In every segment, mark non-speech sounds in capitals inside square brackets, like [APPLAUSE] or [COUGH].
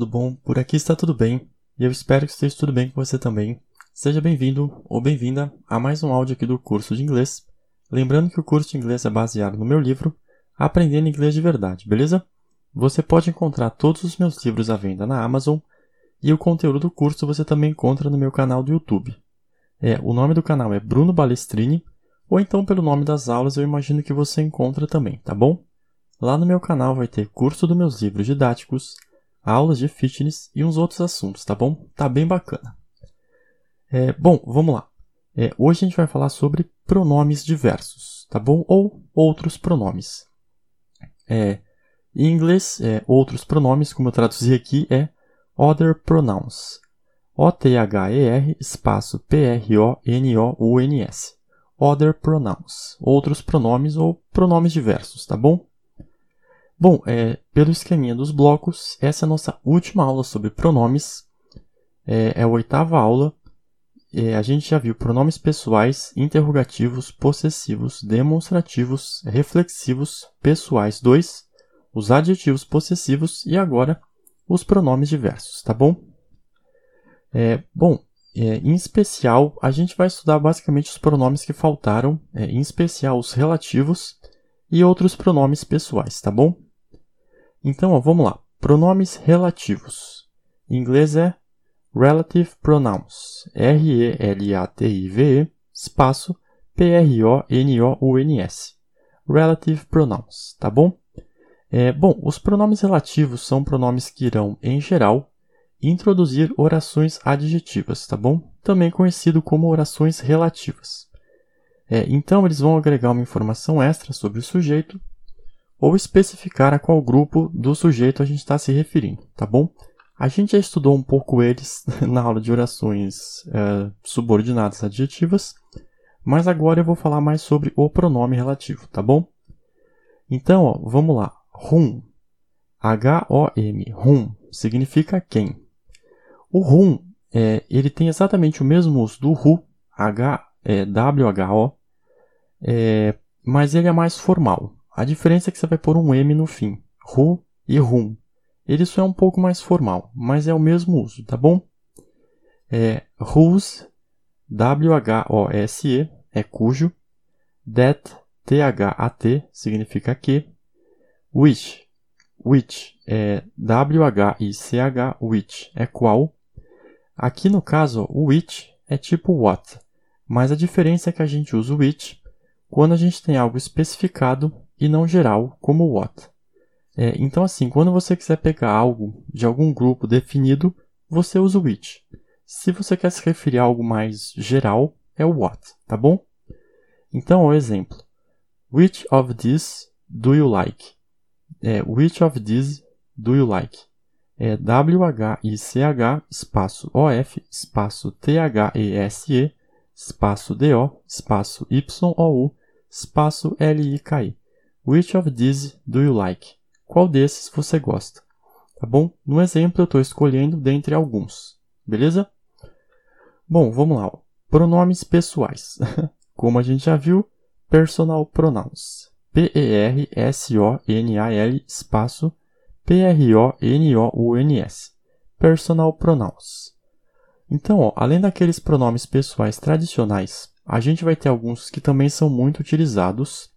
Tudo bom? Por aqui está tudo bem e eu espero que esteja tudo bem com você também. Seja bem-vindo ou bem-vinda a mais um áudio aqui do curso de inglês. Lembrando que o curso de inglês é baseado no meu livro Aprendendo Inglês de Verdade, beleza? Você pode encontrar todos os meus livros à venda na Amazon e o conteúdo do curso você também encontra no meu canal do YouTube. É, o nome do canal é Bruno Balestrini ou então pelo nome das aulas eu imagino que você encontra também, tá bom? Lá no meu canal vai ter curso dos meus livros didáticos, aulas de fitness e uns outros assuntos, tá bom? Tá bem bacana. É, bom, vamos lá. É, hoje a gente vai falar sobre pronomes diversos, tá bom? Ou outros pronomes. É, em inglês, é, outros pronomes, como eu traduzi aqui, é other pronouns. O-T-H-E-R espaço P-R-O-N-O-U-N-S. Other pronouns. Outros pronomes ou pronomes diversos, tá bom? Bom, é, pelo esqueminha dos blocos, essa é a nossa última aula sobre pronomes. É, é a oitava aula. É, a gente já viu pronomes pessoais, interrogativos, possessivos, demonstrativos, reflexivos, pessoais 2, os adjetivos possessivos e agora os pronomes diversos, tá bom? É, bom, é, em especial, a gente vai estudar basicamente os pronomes que faltaram, é, em especial os relativos e outros pronomes pessoais, tá bom? Então, ó, vamos lá. Pronomes relativos. Em inglês é Relative Pronouns. R-E-L-A-T-I-V-E, espaço P-R-O-N-O-U-N-S. Relative Pronouns, tá bom? É, bom, os pronomes relativos são pronomes que irão, em geral, introduzir orações adjetivas, tá bom? Também conhecido como orações relativas. É, então, eles vão agregar uma informação extra sobre o sujeito ou especificar a qual grupo do sujeito a gente está se referindo, tá bom? A gente já estudou um pouco eles [LAUGHS] na aula de orações é, subordinadas adjetivas, mas agora eu vou falar mais sobre o pronome relativo, tá bom? Então, ó, vamos lá. Whom. H-O-M. Whom significa quem. O whom, é, ele tem exatamente o mesmo uso do who, H, é, W-H-O, é, mas ele é mais formal. A diferença é que você vai pôr um M no fim. Who e whom. Ele só é um pouco mais formal, mas é o mesmo uso, tá bom? É whose, W-H-O-S-E, é cujo. That, T-H-A-T, significa que. Which, which, é W-H-I-C-H, which, é qual. Aqui no caso, o which é tipo what, mas a diferença é que a gente usa o which quando a gente tem algo especificado e não geral, como what. É, então, assim, quando você quiser pegar algo de algum grupo definido, você usa o which. Se você quer se referir a algo mais geral, é o what, tá bom? Então, o exemplo. Which of these do you like? É, which of these do you like? É W-H-I-C-H, espaço O-F, espaço T-H-E-S-E, espaço D-O, espaço Y-O-U, espaço L-I-K-E. Which of these do you like? Qual desses você gosta? Tá bom? No exemplo, eu estou escolhendo dentre alguns. Beleza? Bom, vamos lá. Pronomes pessoais. [LAUGHS] Como a gente já viu, personal pronouns. P-E-R-S-O-N-A-L espaço P-R-O-N-O-U-N-S. Personal pronouns. Então, ó, além daqueles pronomes pessoais tradicionais, a gente vai ter alguns que também são muito utilizados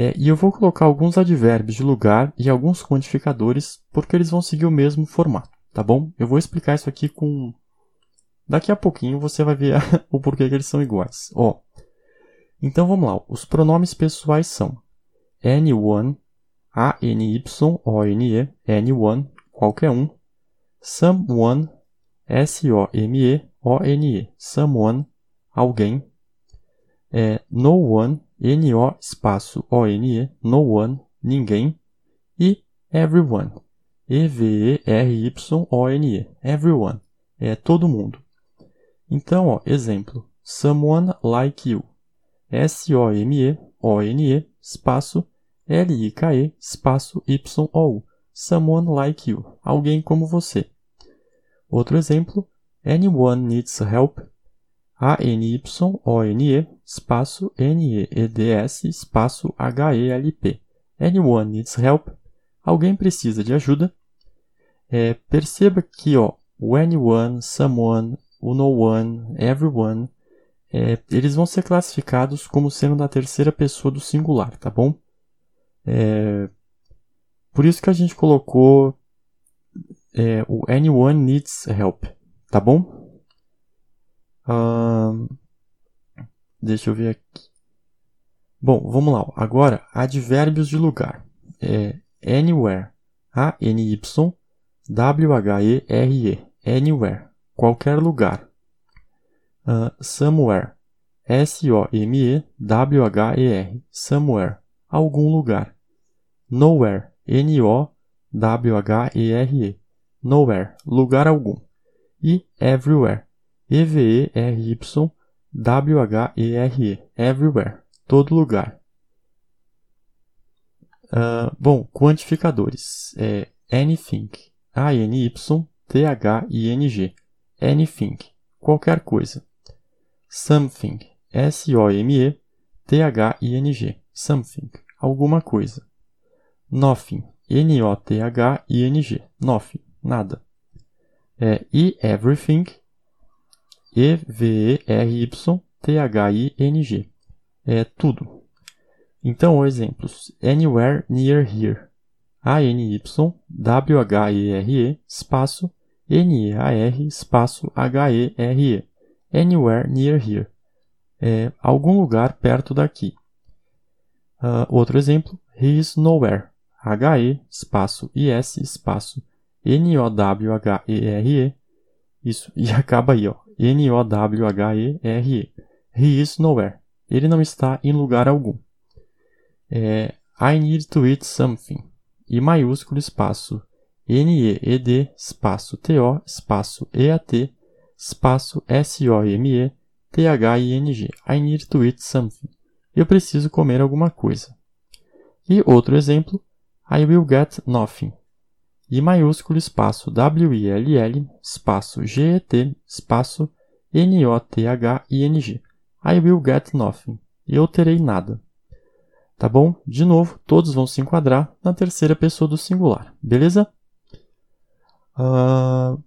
é, e eu vou colocar alguns advérbios de lugar e alguns quantificadores, porque eles vão seguir o mesmo formato, tá bom? Eu vou explicar isso aqui com... Daqui a pouquinho você vai ver [LAUGHS] o porquê que eles são iguais. Ó, então vamos lá. Os pronomes pessoais são anyone, A-N-Y-O-N-E, anyone, qualquer um, someone, S-O-M-E-O-N-E, someone, alguém, é no one, N-O espaço O-N-E, no one, ninguém, e everyone, E-V-E-R-Y-O-N-E, everyone, é todo mundo. Então, ó, exemplo, someone like you, S-O-M-E-O-N-E, espaço L-I-K-E, espaço Y-O-U, someone like you, alguém como você. Outro exemplo, anyone needs help, a-N-Y-O-N-E, espaço N-E-E-D-S, espaço H-E-L-P. Anyone needs help. Alguém precisa de ajuda. É, perceba que ó, o anyone, someone, o no one, everyone, é, eles vão ser classificados como sendo da terceira pessoa do singular, tá bom? É, por isso que a gente colocou é, o anyone needs help, tá bom? Deixa eu ver aqui. Bom, vamos lá. Agora, advérbios de lugar. É anywhere. A-N-Y-W-H-E-R-E. Anywhere. Qualquer lugar. Uh, somewhere. S-O-M-E-W-H-E-R. Somewhere. Algum lugar. Nowhere. N-O-W-H-E-R-E. Nowhere. Lugar algum. E everywhere. E-V-E-R-Y-W-H-E-R-E. Everywhere todo lugar. Uh, bom, quantificadores. É anything. A-N-Y-T-H-I-N-G. Anything. Qualquer coisa. Something. S-O-M-E-T-H-I-N-G. Something. Alguma coisa. Nothing. N-O-T-H-I-N-G. Nothing. Nada. É, e everything. E-V-E-R-Y-T-H-I-N-G é tudo. Então, exemplos: anywhere near here. A-N-Y-W-H-E-R-E, espaço, N-E-A-R, espaço, H-E-R-E. Anywhere near here. É algum lugar perto daqui. Uh, outro exemplo: he is nowhere. H-E, espaço, I-S, espaço, N-O-W-H-E-R-E. Isso, [LAUGHS] e acaba aí, ó. N-O-W-H-E-R-E. He is nowhere. Ele não está em lugar algum. É, I need to eat something. I maiúsculo espaço N-E-E-D espaço T-O espaço E-A-T espaço S-O-M-E T-H-I-N-G. I need to eat something. Eu preciso comer alguma coisa. E outro exemplo, I will get nothing. I maiúsculo espaço W-I-L-L espaço G-E-T espaço N-O-T-H-I-N-G. I will get nothing. Eu terei nada. Tá bom? De novo, todos vão se enquadrar na terceira pessoa do singular. Beleza? Uh...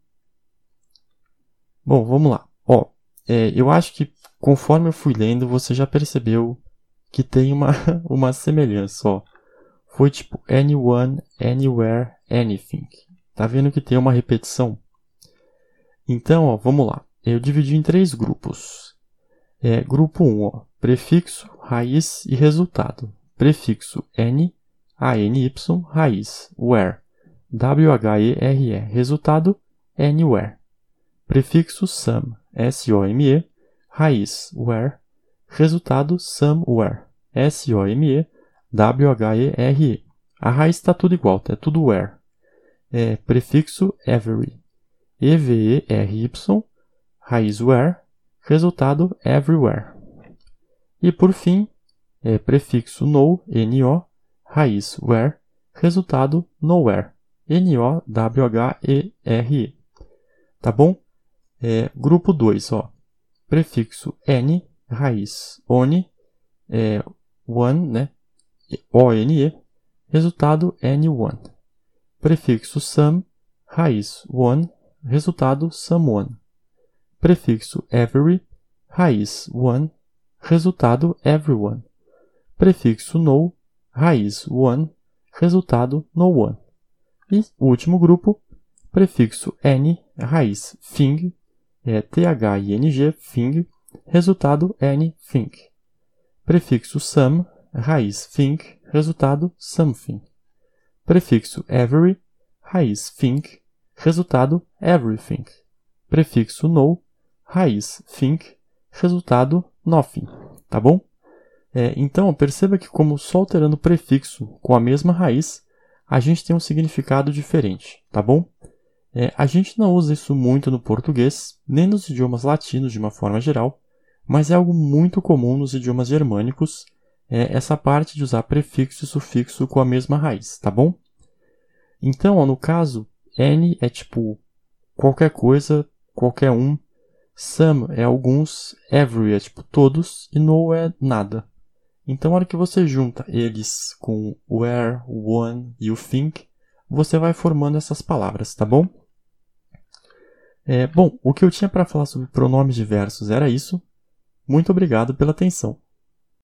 Bom, vamos lá. Ó, é, eu acho que conforme eu fui lendo, você já percebeu que tem uma, [LAUGHS] uma semelhança. Ó. Foi tipo anyone, anywhere, anything. Tá vendo que tem uma repetição? Então, ó, vamos lá. Eu dividi em três grupos. É, grupo 1, ó, prefixo, raiz e resultado. Prefixo N, ANY, raiz, where, W-H-E-R-E, resultado, anywhere. Prefixo some, S-O-M-E, raiz, where, resultado, somewhere, S-O-M-E, W-H-E-R-E. A raiz está tudo igual, é tudo where. É, prefixo every, E-V-E-R-Y, raiz where, resultado everywhere. E por fim, é prefixo no, no, raiz where, resultado nowhere, N-O-W-H-E-R-E. Tá bom? É, grupo 2, ó. Prefixo n, raiz one, é, one, né? O-N-E, resultado N1. Prefixo some, raiz one, resultado someone prefixo every, raiz one, resultado everyone, prefixo no, raiz one, resultado no one. E último grupo, prefixo n, raiz thing, é T-H-I-N-G, thing, resultado anything. Prefixo some, raiz think, resultado something. Prefixo every, raiz think, resultado everything. Prefixo no, raiz think, resultado nothing, tá bom? É, então, perceba que como só alterando o prefixo com a mesma raiz, a gente tem um significado diferente, tá bom? É, a gente não usa isso muito no português, nem nos idiomas latinos de uma forma geral, mas é algo muito comum nos idiomas germânicos, é, essa parte de usar prefixo e sufixo com a mesma raiz, tá bom? Então, ó, no caso, n é tipo qualquer coisa, qualquer um, Some é alguns, every é tipo todos e no é nada. Então, na hora que você junta eles com where, one e o think, você vai formando essas palavras, tá bom? É, bom, o que eu tinha para falar sobre pronomes diversos era isso. Muito obrigado pela atenção.